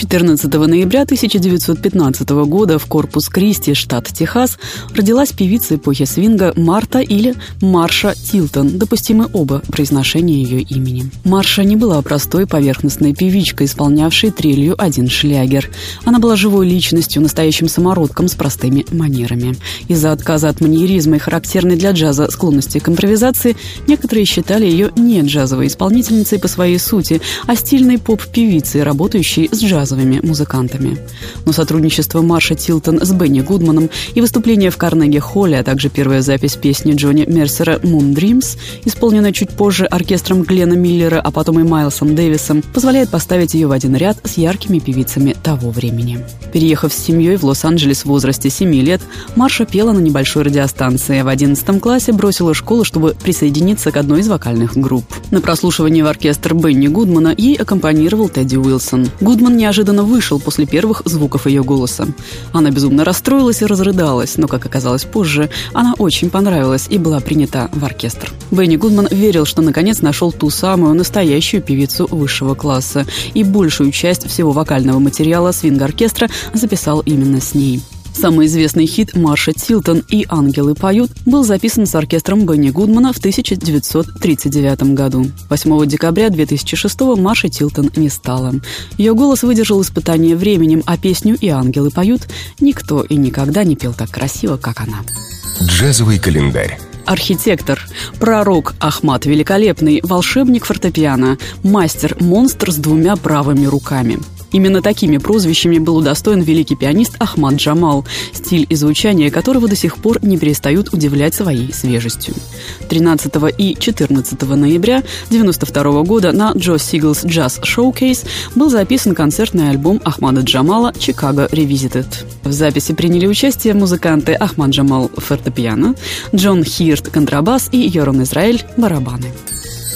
14 ноября 1915 года в Корпус Кристи, штат Техас, родилась певица эпохи свинга Марта или Марша Тилтон, допустимы оба произношения ее имени. Марша не была простой поверхностной певичкой, исполнявшей трелью один шлягер. Она была живой личностью, настоящим самородком с простыми манерами. Из-за отказа от маньеризма и характерной для джаза склонности к импровизации, некоторые считали ее не джазовой исполнительницей по своей сути, а стильной поп-певицей, работающей с джазом джазовыми музыкантами. Но сотрудничество Марша Тилтон с Бенни Гудманом и выступление в Карнеги-холле, а также первая запись песни Джонни Мерсера «Moon Dreams», исполненная чуть позже оркестром Глена Миллера, а потом и Майлсом Дэвисом, позволяет поставить ее в один ряд с яркими певицами того времени. Переехав с семьей в Лос-Анджелес в возрасте 7 лет, Марша пела на небольшой радиостанции, а в 11 классе бросила школу, чтобы присоединиться к одной из вокальных групп. На прослушивании в оркестр Бенни Гудмана ей аккомпанировал Тедди Уилсон. Гудман неожиданно неожиданно вышел после первых звуков ее голоса. Она безумно расстроилась и разрыдалась, но, как оказалось позже, она очень понравилась и была принята в оркестр. Бенни Гудман верил, что наконец нашел ту самую настоящую певицу высшего класса, и большую часть всего вокального материала свинг-оркестра записал именно с ней. Самый известный хит Марша Тилтон и «Ангелы поют» был записан с оркестром Бенни Гудмана в 1939 году. 8 декабря 2006 Марша Тилтон не стала. Ее голос выдержал испытание временем, а песню «И ангелы поют» никто и никогда не пел так красиво, как она. Джазовый календарь архитектор, пророк Ахмат Великолепный, волшебник фортепиано, мастер-монстр с двумя правыми руками – Именно такими прозвищами был удостоен великий пианист Ахмад Джамал, стиль и звучание которого до сих пор не перестают удивлять своей свежестью. 13 и 14 ноября 1992 года на Джо Сиглс Jazz Showcase был записан концертный альбом Ахмада Джамала «Чикаго Revisited». В записи приняли участие музыканты Ахмад Джамал – фортепиано, Джон Хирт – контрабас и Йорон Израиль – барабаны.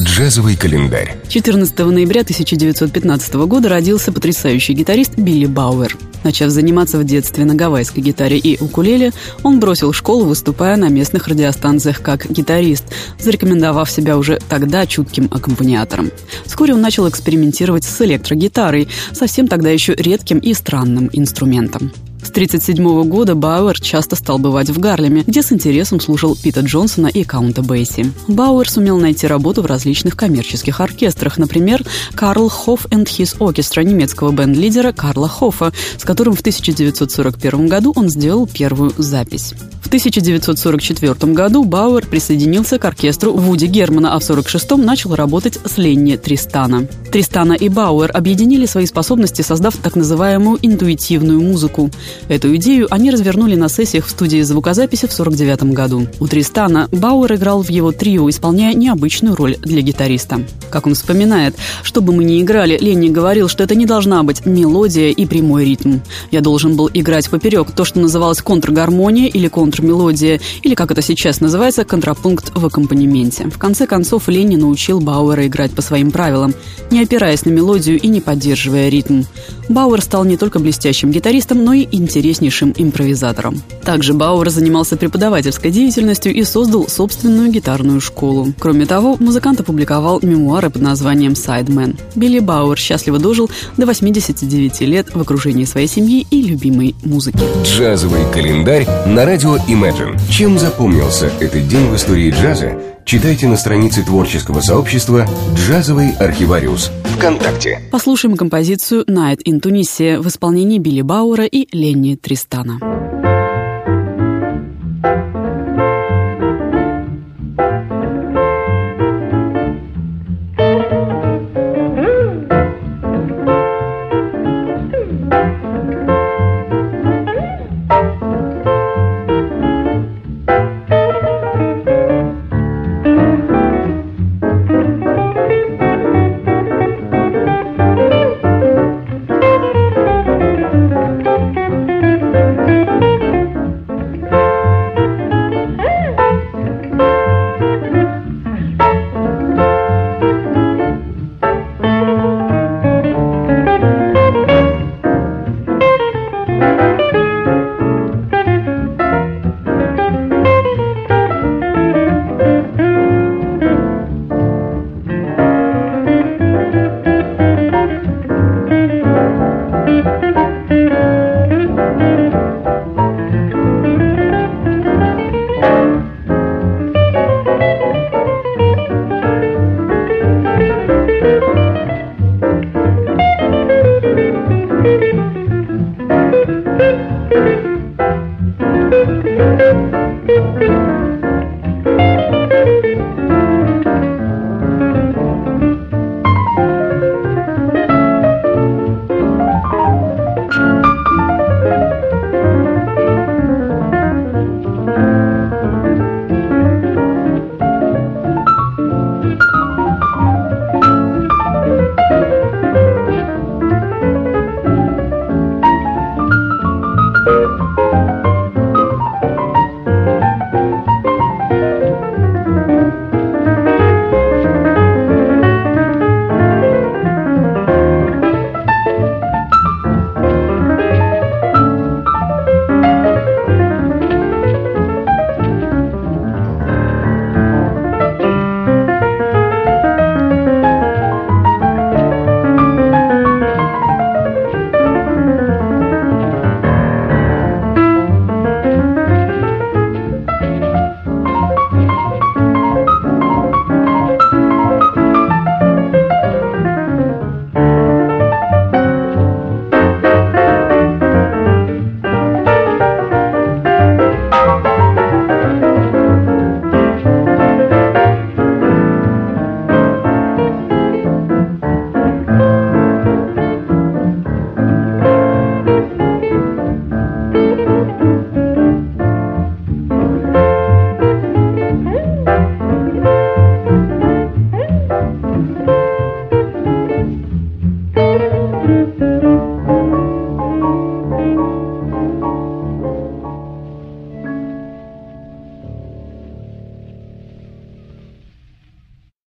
Джазовый календарь. 14 ноября 1915 года родился потрясающий гитарист Билли Бауэр. Начав заниматься в детстве на гавайской гитаре и укулеле, он бросил школу, выступая на местных радиостанциях как гитарист, зарекомендовав себя уже тогда чутким аккомпаниатором. Вскоре он начал экспериментировать с электрогитарой, совсем тогда еще редким и странным инструментом. С 1937 года Бауэр часто стал бывать в Гарлеме, где с интересом слушал Пита Джонсона и Каунта Бейси. Бауэр сумел найти работу в различных коммерческих оркестрах, например, Карл Хофф and His Orchestra немецкого бенд-лидера Карла Хоффа, с которым в 1941 году он сделал первую запись. В 1944 году Бауэр присоединился к оркестру Вуди Германа, а в 1946 начал работать с Ленни Тристана. Тристана и Бауэр объединили свои способности, создав так называемую интуитивную музыку. Эту идею они развернули на сессиях в студии звукозаписи в 1949 году. У Тристана Бауэр играл в его трио, исполняя необычную роль для гитариста. Как он вспоминает, «Что бы мы ни играли, Ленни говорил, что это не должна быть мелодия и прямой ритм. Я должен был играть поперек то, что называлось контргармония или контрмелодия, или, как это сейчас называется, контрапункт в аккомпанементе. В конце концов, Ленни научил Бауэра играть по своим правилам, не опираясь на мелодию и не поддерживая ритм. Бауэр стал не только блестящим гитаристом, но и интереснейшим импровизатором. Также Бауэр занимался преподавательской деятельностью и создал собственную гитарную школу. Кроме того, музыкант опубликовал мемуары под названием «Сайдмен». Билли Бауэр счастливо дожил до 89 лет в окружении своей семьи и любимой музыки. Джазовый календарь на радио Imagine. Чем запомнился этот день в истории джаза? Читайте на странице творческого сообщества «Джазовый архивариус» ВКонтакте. Послушаем композицию «Night in Tunisia» в исполнении Билли Бауэра и Ленни Тристана.